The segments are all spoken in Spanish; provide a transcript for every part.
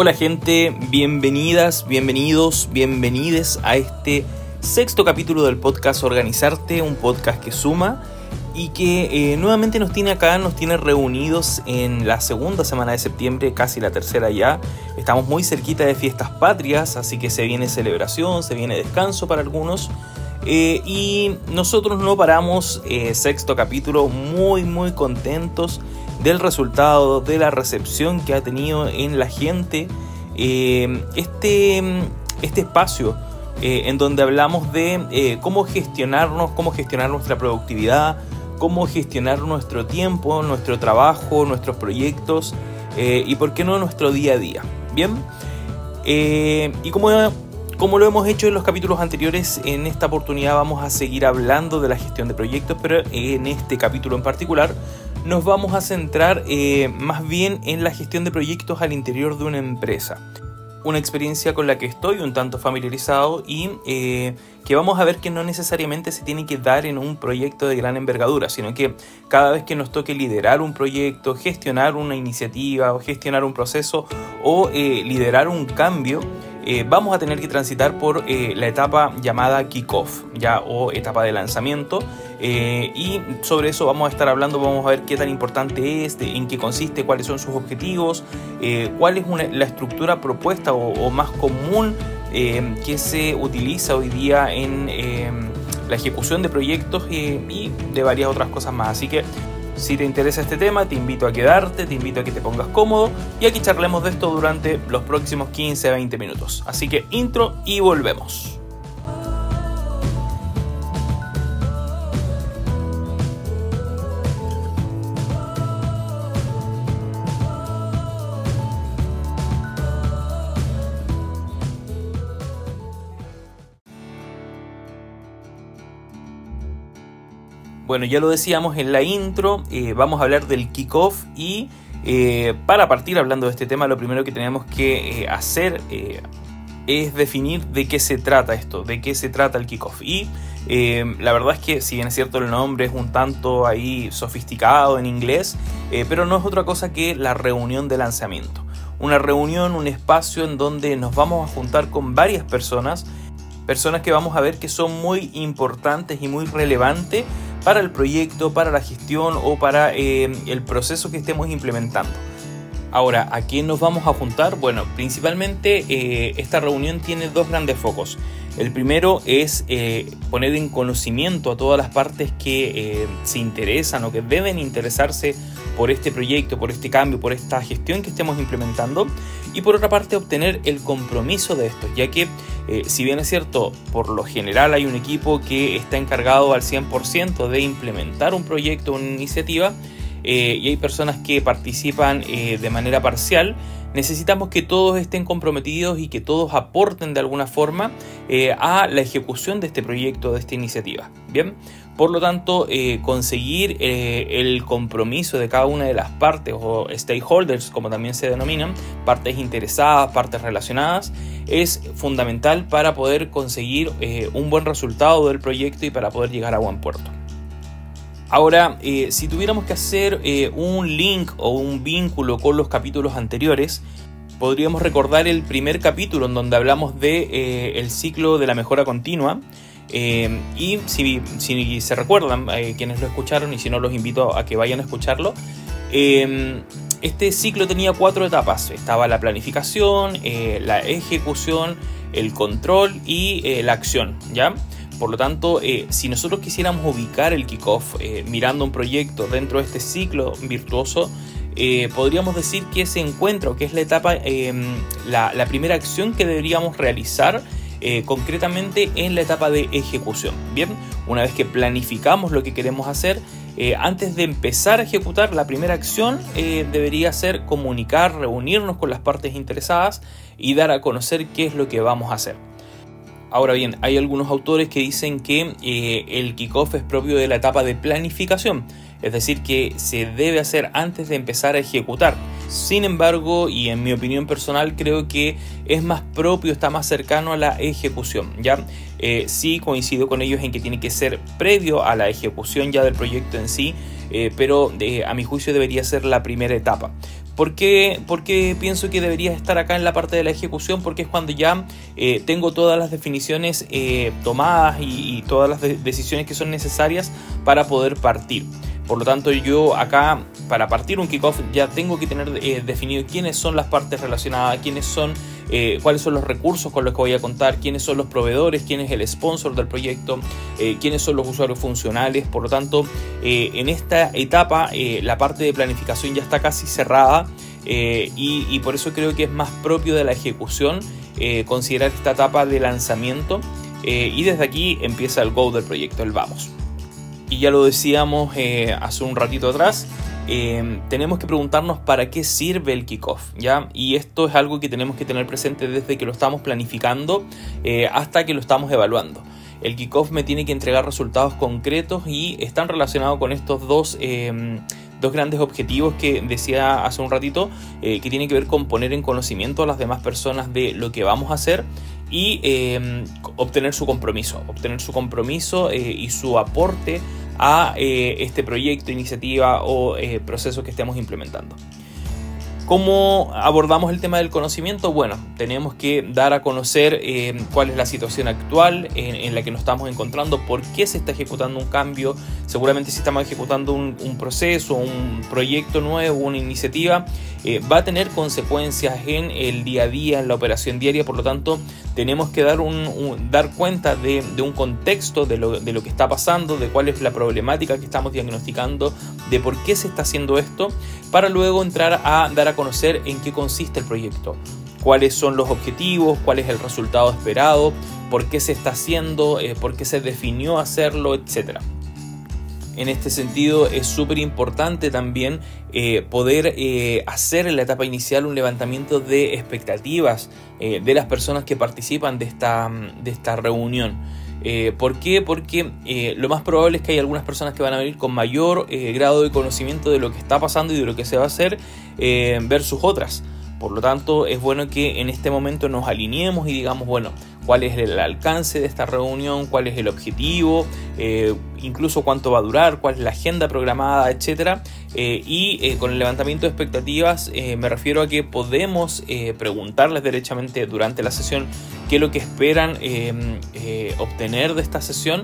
Hola gente, bienvenidas, bienvenidos, bienvenides a este sexto capítulo del podcast Organizarte, un podcast que suma y que eh, nuevamente nos tiene acá, nos tiene reunidos en la segunda semana de septiembre, casi la tercera ya. Estamos muy cerquita de fiestas patrias, así que se viene celebración, se viene descanso para algunos. Eh, y nosotros no paramos, eh, sexto capítulo, muy muy contentos del resultado, de la recepción que ha tenido en la gente eh, este, este espacio eh, en donde hablamos de eh, cómo gestionarnos, cómo gestionar nuestra productividad, cómo gestionar nuestro tiempo, nuestro trabajo, nuestros proyectos y por qué no nuestro día a día. Bien, y como, como lo hemos hecho en los capítulos anteriores, en esta oportunidad vamos a seguir hablando de la gestión de proyectos, pero en este capítulo en particular nos vamos a centrar eh, más bien en la gestión de proyectos al interior de una empresa. Una experiencia con la que estoy un tanto familiarizado y eh, que vamos a ver que no necesariamente se tiene que dar en un proyecto de gran envergadura, sino que cada vez que nos toque liderar un proyecto, gestionar una iniciativa o gestionar un proceso o eh, liderar un cambio, vamos a tener que transitar por la etapa llamada kickoff, ya o etapa de lanzamiento. Eh, y sobre eso vamos a estar hablando, vamos a ver qué tan importante es, en qué consiste, cuáles son sus objetivos, cuál es la estructura propuesta o, más común que se utiliza hoy día en la ejecución de proyectos y de varias otras cosas más. Así que si te interesa este tema, te invito a quedarte, te invito a que te pongas cómodo y aquí charlemos de esto durante los próximos 15 a 20 minutos. Así que intro y volvemos. Bueno, ya lo decíamos en la intro, eh, vamos a hablar del kickoff y eh, para partir hablando de este tema, lo primero que tenemos que eh, hacer es definir de qué se trata esto, de qué se trata el kickoff. Y la verdad es que si bien es cierto el nombre es un tanto ahí sofisticado en inglés, pero no es otra cosa que la reunión de lanzamiento. Una reunión, un espacio en donde nos vamos a juntar con varias personas, personas que vamos a ver que son muy importantes y muy relevantes para el proyecto, para la gestión o para eh, el proceso que estemos implementando. Ahora, ¿a quién nos vamos a juntar? Bueno, principalmente eh, esta reunión tiene dos grandes focos. El primero es eh, poner en conocimiento a todas las partes que se interesan o que deben interesarse por este proyecto, por este cambio, por esta gestión que estemos implementando. Y por otra parte, obtener el compromiso de esto, ya que eh, si bien es cierto, por lo general hay un equipo que está encargado al 100% de implementar un proyecto una iniciativa eh, y hay personas que participan eh, de manera parcial, necesitamos que todos estén comprometidos y que todos aporten de alguna forma a la ejecución de este proyecto, de esta iniciativa. Bien, por lo tanto, eh, conseguir eh, el compromiso de cada una de las partes o stakeholders, como también se denominan, partes interesadas, partes relacionadas, es fundamental para poder conseguir eh, un buen resultado del proyecto y para poder llegar a buen puerto. Ahora, si tuviéramos que hacer un link o un vínculo con los capítulos anteriores, podríamos recordar el primer capítulo en donde hablamos de ciclo de la mejora continua eh, y si, se recuerdan, eh, quienes lo escucharon, y si no los invito a que vayan a escucharlo, eh, este ciclo tenía cuatro etapas. Estaba la planificación, la ejecución, el control y la acción, ¿ya? Por lo tanto, si nosotros quisiéramos ubicar el kickoff mirando un proyecto dentro de este ciclo virtuoso, podríamos decir que se encuentra, o que es la etapa, la, la primera acción que deberíamos realizar eh, concretamente en la etapa de ejecución. Bien, una vez que planificamos lo que queremos hacer, eh, antes de empezar a ejecutar la primera acción eh, debería ser comunicar, reunirnos con las partes interesadas y dar a conocer qué es lo que vamos a hacer. Ahora bien, hay algunos autores que dicen que el kickoff es propio de la etapa de planificación, es decir, que se debe hacer antes de empezar a ejecutar. Sin embargo, y en mi opinión personal, creo que es más propio, está más cercano a la ejecución. ¿ya? Eh, sí coincido con ellos en que tiene que ser previo a la ejecución ya del proyecto en sí, eh, pero eh, a mi juicio debería ser la primera etapa. ¿Por qué, pienso que deberías estar acá en la parte de la ejecución? Porque es cuando ya tengo todas las definiciones tomadas y, todas las decisiones que son necesarias para poder partir. Por lo tanto, yo acá, para partir un kickoff, ya tengo que tener eh, definido quiénes son las partes relacionadas, quiénes son, eh, cuáles son los recursos con los que voy a contar, quiénes son los proveedores, quién es el sponsor del proyecto, eh, quiénes son los usuarios funcionales. Por lo tanto, en esta etapa, la parte de planificación ya está casi cerrada y, y, por eso creo que es más propio de la ejecución considerar esta etapa de lanzamiento. y desde aquí empieza el go del proyecto, el vamos y ya lo decíamos eh, hace un ratito atrás, eh, tenemos que preguntarnos para qué sirve el kickoff, ¿ya? Y esto es algo que tenemos que tener presente desde que lo estamos planificando eh, hasta que lo estamos evaluando. El kickoff me tiene que entregar resultados concretos y están relacionados con estos dos, dos grandes objetivos que decía hace un ratito, que tienen que ver con poner en conocimiento a las demás personas de lo que vamos a hacer y obtener su compromiso, obtener su compromiso y su aporte a eh, este proyecto, iniciativa o eh, proceso que estemos implementando. ¿Cómo abordamos el tema del conocimiento? Bueno, tenemos que dar a conocer eh, cuál es la situación actual en, la que nos estamos encontrando, por qué se está ejecutando un cambio. Seguramente si estamos ejecutando un, proceso, un proyecto nuevo, una iniciativa, eh, va a tener consecuencias en el día a día, en la operación diaria. Por lo tanto, tenemos que dar, un, dar cuenta de, un contexto de lo, de lo que está pasando, de cuál es la problemática que estamos diagnosticando, de por qué se está haciendo esto, para luego entrar a dar a conocer en qué consiste el proyecto, cuáles son los objetivos, cuál es el resultado esperado, por qué se está haciendo, eh, por qué se definió hacerlo, etc. En este sentido es súper importante también eh, poder eh, hacer en la etapa inicial un levantamiento de expectativas de las personas que participan de esta, de esta reunión. Eh, ¿Por qué? Porque eh, lo más probable es que hay algunas personas que van a venir con mayor eh, grado de conocimiento de lo que está pasando y de lo que se va a hacer versus otras. Por lo tanto, es bueno que en este momento nos alineemos y digamos, bueno, cuál es el alcance de esta reunión, cuál es el objetivo, eh, incluso cuánto va a durar, cuál es la agenda programada, etc. Eh, y eh, con el levantamiento de expectativas me refiero a que podemos preguntarles derechamente durante la sesión qué es lo que esperan obtener de esta sesión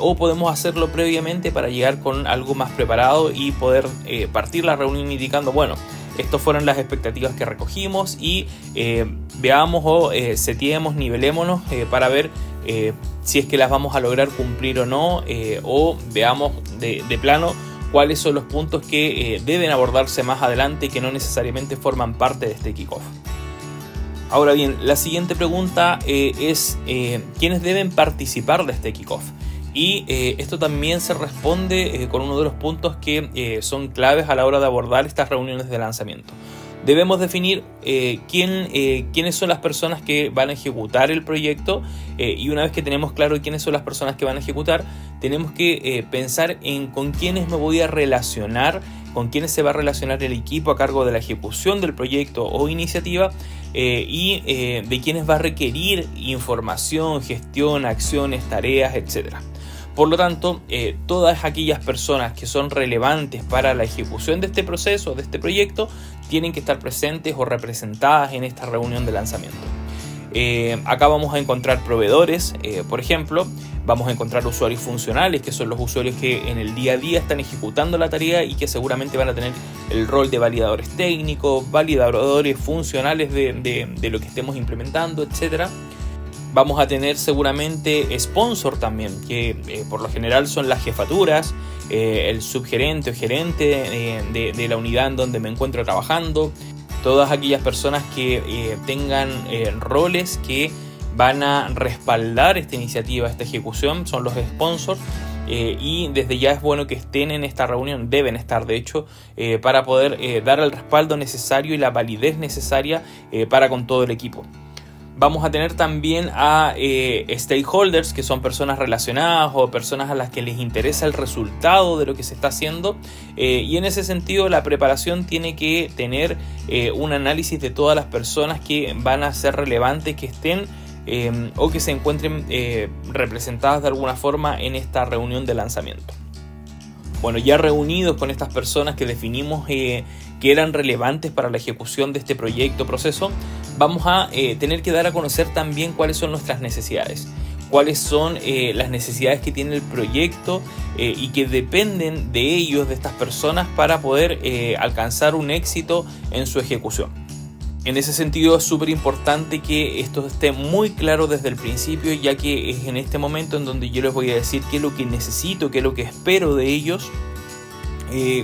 o podemos hacerlo previamente para llegar con algo más preparado y poder partir la reunión indicando, bueno, estas fueron las expectativas que recogimos y eh, veamos o eh, setiemos, nivelémonos eh, para ver si es que las vamos a lograr cumplir o no o veamos de, plano cuáles son los puntos que deben abordarse más adelante y que no necesariamente forman parte de este kickoff. Ahora bien, la siguiente pregunta es quiénes deben participar de este kickoff. Y eh, esto también se responde eh, con uno de los puntos que eh, son claves a la hora de abordar estas reuniones de lanzamiento. Debemos definir quién, quiénes son las personas que van a ejecutar el proyecto y una vez que tenemos claro quiénes son las personas que van a ejecutar, tenemos que pensar en con quiénes me voy a relacionar, con quiénes se va a relacionar el equipo a cargo de la ejecución del proyecto o iniciativa y de quiénes va a requerir información, gestión, acciones, tareas, etcétera. Por lo tanto, eh, todas aquellas personas que son relevantes para la ejecución de este proceso, de este proyecto, tienen que estar presentes o representadas en esta reunión de lanzamiento. Eh, acá vamos a encontrar proveedores, eh, por ejemplo, vamos a encontrar usuarios funcionales, que son los usuarios que en el día a día están ejecutando la tarea y que seguramente van a tener el rol de validadores técnicos, validadores funcionales de, de lo que estemos implementando, etcétera. Vamos a tener seguramente sponsor también, que eh, por lo general son las jefaturas, eh, el subgerente o gerente eh, de, la unidad en donde me encuentro trabajando, todas aquellas personas que tengan roles que van a respaldar esta iniciativa, esta ejecución, son los sponsors. y desde ya es bueno que estén en esta reunión, deben estar de hecho, para poder dar el respaldo necesario y la validez necesaria para con todo el equipo. Vamos a tener también a eh, stakeholders, que son personas relacionadas o personas a las que les interesa el resultado de lo que se está haciendo. Eh, y en ese sentido la preparación tiene que tener eh, un análisis de todas las personas que van a ser relevantes, que estén o que se encuentren representadas de alguna forma en esta reunión de lanzamiento. Bueno, ya reunidos con estas personas que definimos que eran relevantes para la ejecución de este proyecto, proceso, vamos a tener que dar a conocer también cuáles son nuestras necesidades cuáles son eh, las necesidades que tiene el proyecto eh, y que dependen de ellos, de estas personas, para poder eh, alcanzar un éxito en su ejecución. En ese sentido es súper importante que esto esté muy claro desde el principio, ya que es en este momento en donde yo les voy a decir qué es lo que necesito, qué es lo que espero de ellos,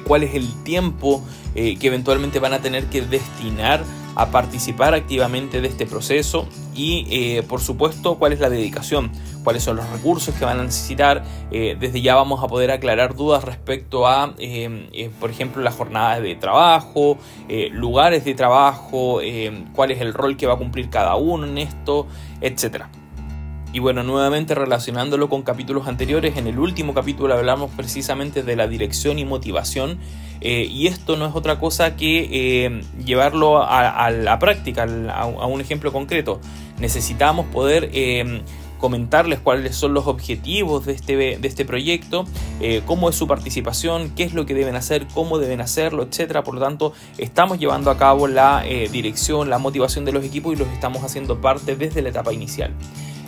cuál es el tiempo que eventualmente van a tener que destinar a participar activamente de este proceso y eh, por supuesto cuál es la dedicación, cuáles son los recursos que van a necesitar. Eh, desde ya vamos a poder aclarar dudas respecto a, eh, por ejemplo, las jornadas de trabajo, lugares de trabajo, cuál es el rol que va a cumplir cada uno en esto, etcétera. Y bueno, nuevamente relacionándolo con capítulos anteriores, en el último capítulo hablamos precisamente de la dirección y motivación. Eh, y esto no es otra cosa que eh, llevarlo a, la práctica, a, un ejemplo concreto. Necesitamos poder eh, comentarles cuáles son los objetivos de este, de este proyecto, cómo es su participación, qué es lo que deben hacer, cómo deben hacerlo, etc. Por lo tanto, estamos llevando a cabo la dirección, la motivación de los equipos y los estamos haciendo parte desde la etapa inicial.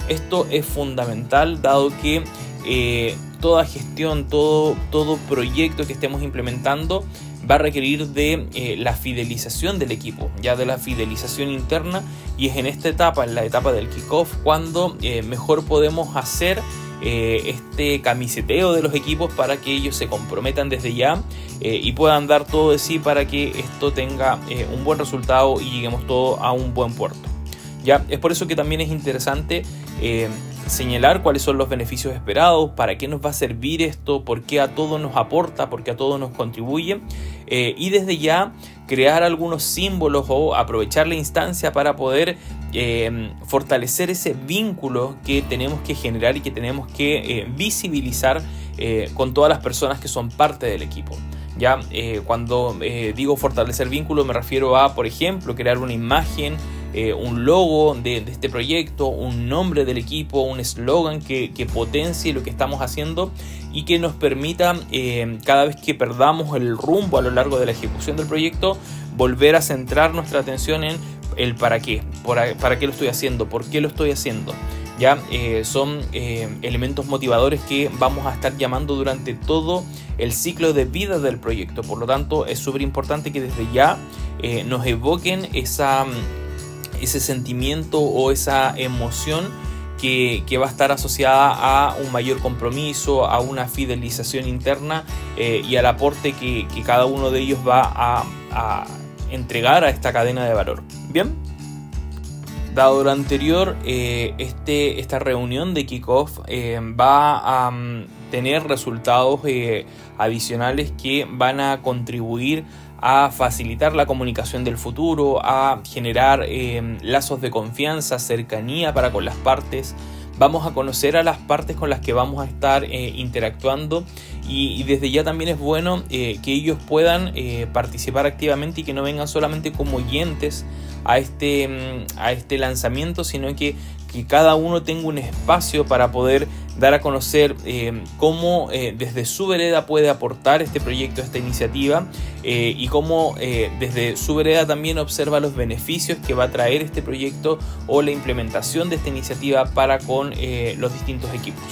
Esto es fundamental dado que eh, toda gestión, todo, todo proyecto que estemos implementando va a requerir de eh, la fidelización del equipo, ya de la fidelización interna y es en esta etapa, en la etapa del kickoff, cuando eh, mejor podemos hacer este camiseteo de los equipos para que ellos se comprometan desde ya y puedan dar todo de sí para que esto tenga un buen resultado y lleguemos todo a un buen puerto. Ya, es por eso que también es interesante señalar cuáles son los beneficios esperados, para qué nos va a servir esto, por qué a todo nos aporta, por qué a todo nos contribuye eh, y desde ya crear algunos símbolos o aprovechar la instancia para poder eh, fortalecer ese vínculo que tenemos que generar y que tenemos que visibilizar con todas las personas que son parte del equipo. Ya cuando digo fortalecer vínculo me refiero a, por ejemplo, crear una imagen eh, un logo de, este proyecto, un nombre del equipo, un eslogan que, potencie lo que estamos haciendo y que nos permita, eh, cada vez que perdamos el rumbo a lo largo de la ejecución del proyecto, volver a centrar nuestra atención en el para qué, para, qué lo estoy haciendo, por qué lo estoy haciendo. Ya eh, son elementos motivadores que vamos a estar llamando durante todo el ciclo de vida del proyecto. Por lo tanto, es súper importante que desde ya nos evoquen esa ese sentimiento o esa emoción que, va a estar asociada a un mayor compromiso, a una fidelización interna eh, y al aporte que, cada uno de ellos va a, entregar a esta cadena de valor. Bien, dado lo anterior, eh, este, esta reunión de kickoff eh, va a mm, tener resultados adicionales que van a contribuir a facilitar la comunicación del futuro, a generar em, lazos de confianza, cercanía para con las partes. Vamos a conocer a las partes con las que vamos a estar eh, interactuando y, desde ya también es bueno eh, que ellos puedan eh, participar activamente y que no vengan solamente como oyentes a este, em, a este lanzamiento, sino que que cada uno tenga un espacio para poder dar a conocer eh, cómo eh, desde su vereda puede aportar este proyecto, esta iniciativa eh, y cómo desde su vereda también observa los beneficios que va a traer este proyecto o la implementación de esta iniciativa para con los distintos equipos.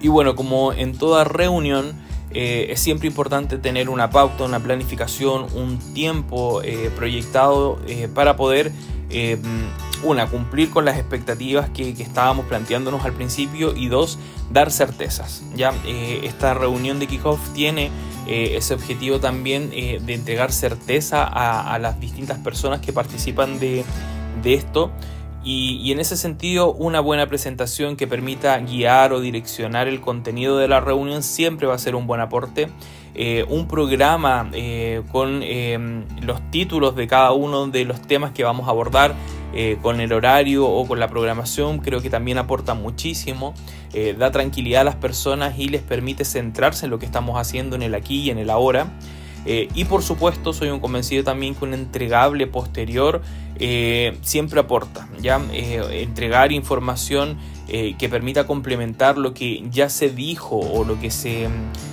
Y bueno, como en toda reunión, es siempre importante tener una pauta, una planificación, un tiempo proyectado para poder una, cumplir con las expectativas que, estábamos planteándonos al principio y dos, dar certezas. Ya eh, esta reunión de kickoff tiene eh, ese objetivo también eh, de entregar certeza a, las distintas personas que participan de, esto. Y, en ese sentido, una buena presentación que permita guiar o direccionar el contenido de la reunión siempre va a ser un buen aporte. un programa con los títulos de cada uno de los temas que vamos a abordar eh, con el horario o con la programación, creo que también aporta muchísimo, eh, da tranquilidad a las personas y les permite centrarse en lo que estamos haciendo en el aquí y en el ahora. Eh, y por supuesto soy un convencido también que un entregable posterior siempre aporta. ¿ya? entregar información que permita complementar lo que ya se dijo o lo que se,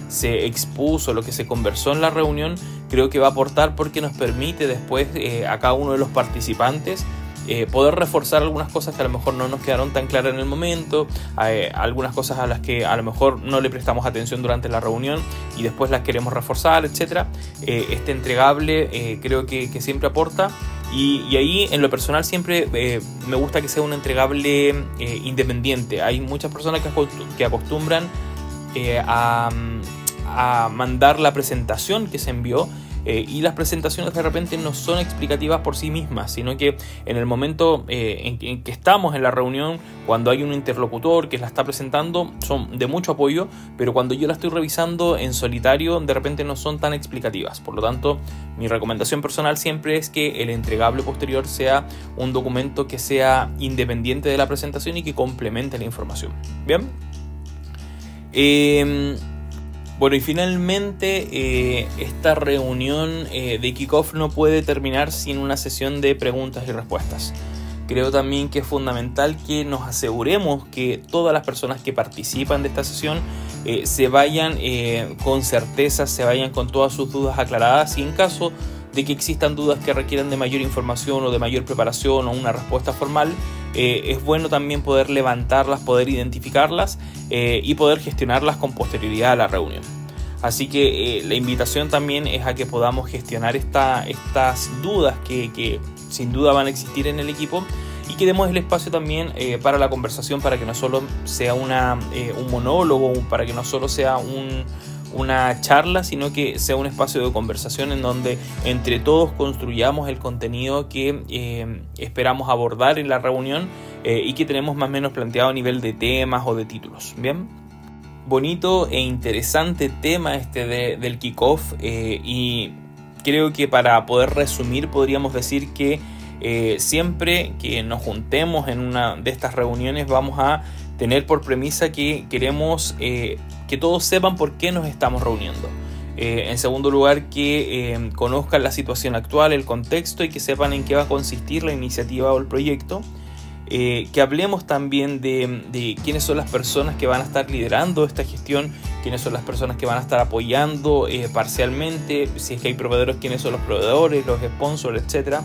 se expuso, lo que se conversó en la reunión, creo que va a aportar porque nos permite después a cada uno de los participantes eh, poder reforzar algunas cosas que a lo mejor no nos quedaron tan claras en el momento, eh, algunas cosas a las que a lo mejor no le prestamos atención durante la reunión y después las queremos reforzar, etc. Eh, este entregable creo que, siempre aporta y, ahí en lo personal siempre me gusta que sea un entregable independiente. Hay muchas personas que, acostumbran a, a mandar la presentación que se envió eh, y las presentaciones de repente no son explicativas por sí mismas, sino que en el momento eh, en, que estamos en la reunión, cuando hay un interlocutor que la está presentando, son de mucho apoyo, pero cuando yo la estoy revisando en solitario, de repente no son tan explicativas. Por lo tanto, mi recomendación personal siempre es que el entregable posterior sea un documento que sea independiente de la presentación y que complemente la información. Bien. Eh, bueno, y finalmente eh, esta reunión eh, de kickoff no puede terminar sin una sesión de preguntas y respuestas. Creo también que es fundamental que nos aseguremos que todas las personas que participan de esta sesión eh, se vayan con certeza, se vayan con todas sus dudas aclaradas y en caso de que existan dudas que requieran de mayor información o de mayor preparación o una respuesta formal, es bueno también poder levantarlas, poder identificarlas y poder gestionarlas con posterioridad a la reunión. Así que eh, la invitación también es a que podamos gestionar esta, estas dudas que, sin duda van a existir en el equipo y que demos el espacio también eh, para la conversación, para que no solo sea una, eh, un monólogo, para que no solo sea una charla, sino que sea un espacio de conversación en donde entre todos construyamos el contenido que esperamos abordar en la reunión y que tenemos más o menos planteado a nivel de temas o de títulos. Bien bonito e interesante tema este del kickoff eh, y creo que para poder resumir podríamos decir que eh, siempre que nos juntemos en una de estas reuniones vamos a tener por premisa que queremos eh, que todos sepan por qué nos estamos reuniendo. en segundo lugar, que conozcan la situación actual, el contexto y que sepan en qué va a consistir la iniciativa o el proyecto. Eh, que hablemos también de, quiénes son las personas que van a estar liderando esta gestión, quiénes son las personas que van a estar apoyando eh, parcialmente, si es que hay proveedores, quiénes son los proveedores, los sponsors, etc.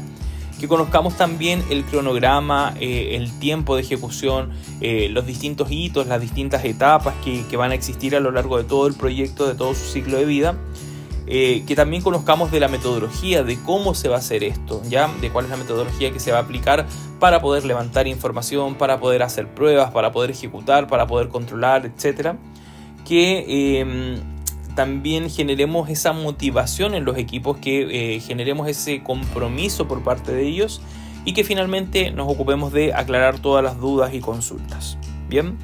Que conozcamos también el cronograma, eh, el tiempo de ejecución, los distintos hitos, las distintas etapas que, van a existir a lo largo de todo el proyecto, de todo su ciclo de vida eh, que también conozcamos de la metodología, de cómo se va a hacer esto, ¿ya? De cuál es la metodología que se va a aplicar para poder levantar información, para poder hacer pruebas, para poder ejecutar, para poder controlar, etc. Que em, también generemos esa motivación en los equipos, que eh, generemos ese compromiso por parte de ellos y que finalmente nos ocupemos de aclarar todas las dudas y consultas. Bien.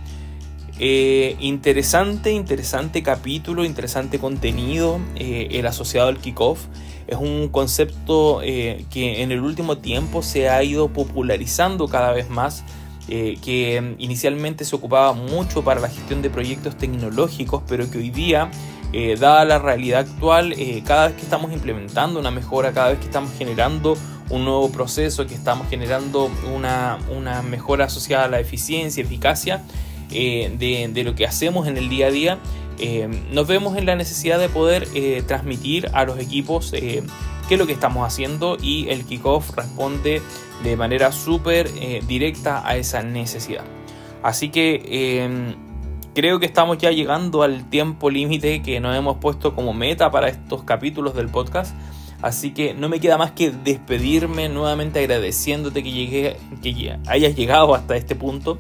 Eh, interesante, interesante capítulo, interesante contenido, eh, el asociado al kickoff. Es un concepto que en el último tiempo se ha ido popularizando cada vez más, que inicialmente se ocupaba mucho para la gestión de proyectos tecnológicos, pero que hoy día, dada la realidad actual, cada vez que estamos implementando una mejora, cada vez que estamos generando un nuevo proceso, que estamos generando una, una mejora asociada a la eficiencia, eficacia, eh, de, lo que hacemos en el día a día, eh, nos vemos en la necesidad de poder eh, transmitir a los equipos qué es lo que estamos haciendo y el kickoff responde de manera súper directa a esa necesidad. Así que em, creo que estamos ya llegando al tiempo límite que nos hemos puesto como meta para estos capítulos del podcast. Así que no me queda más que despedirme nuevamente agradeciéndote que, llegué, que hayas llegado hasta este punto.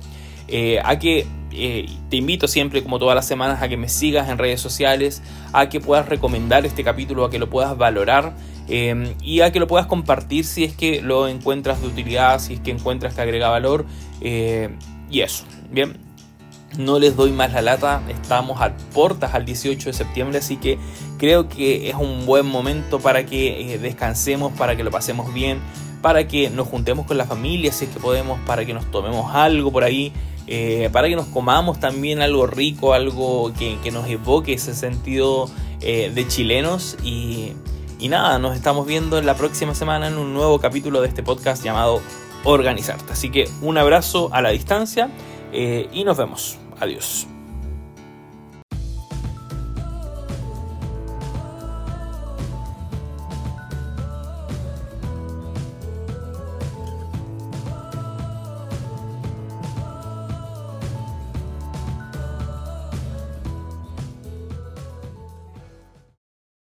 a que eh, te invito siempre, como todas las semanas, a que me sigas en redes sociales, a que puedas recomendar este capítulo, a que lo puedas valorar eh, y a que lo puedas compartir si es que lo encuentras de utilidad, si es que encuentras que agrega valor. Eh, y eso, bien. No les doy más la lata, estamos a puertas al 18 de septiembre, así que creo que es un buen momento para que descansemos, para que lo pasemos bien, para que nos juntemos con la familia si es que podemos, para que nos tomemos algo por ahí, eh, para que nos comamos también algo rico, algo que, nos evoque ese sentido eh, de chilenos. Y, y nada, nos estamos viendo en la próxima semana en un nuevo capítulo de este podcast llamado Organizarte. Así que un abrazo a la distancia y nos vemos. Adiós.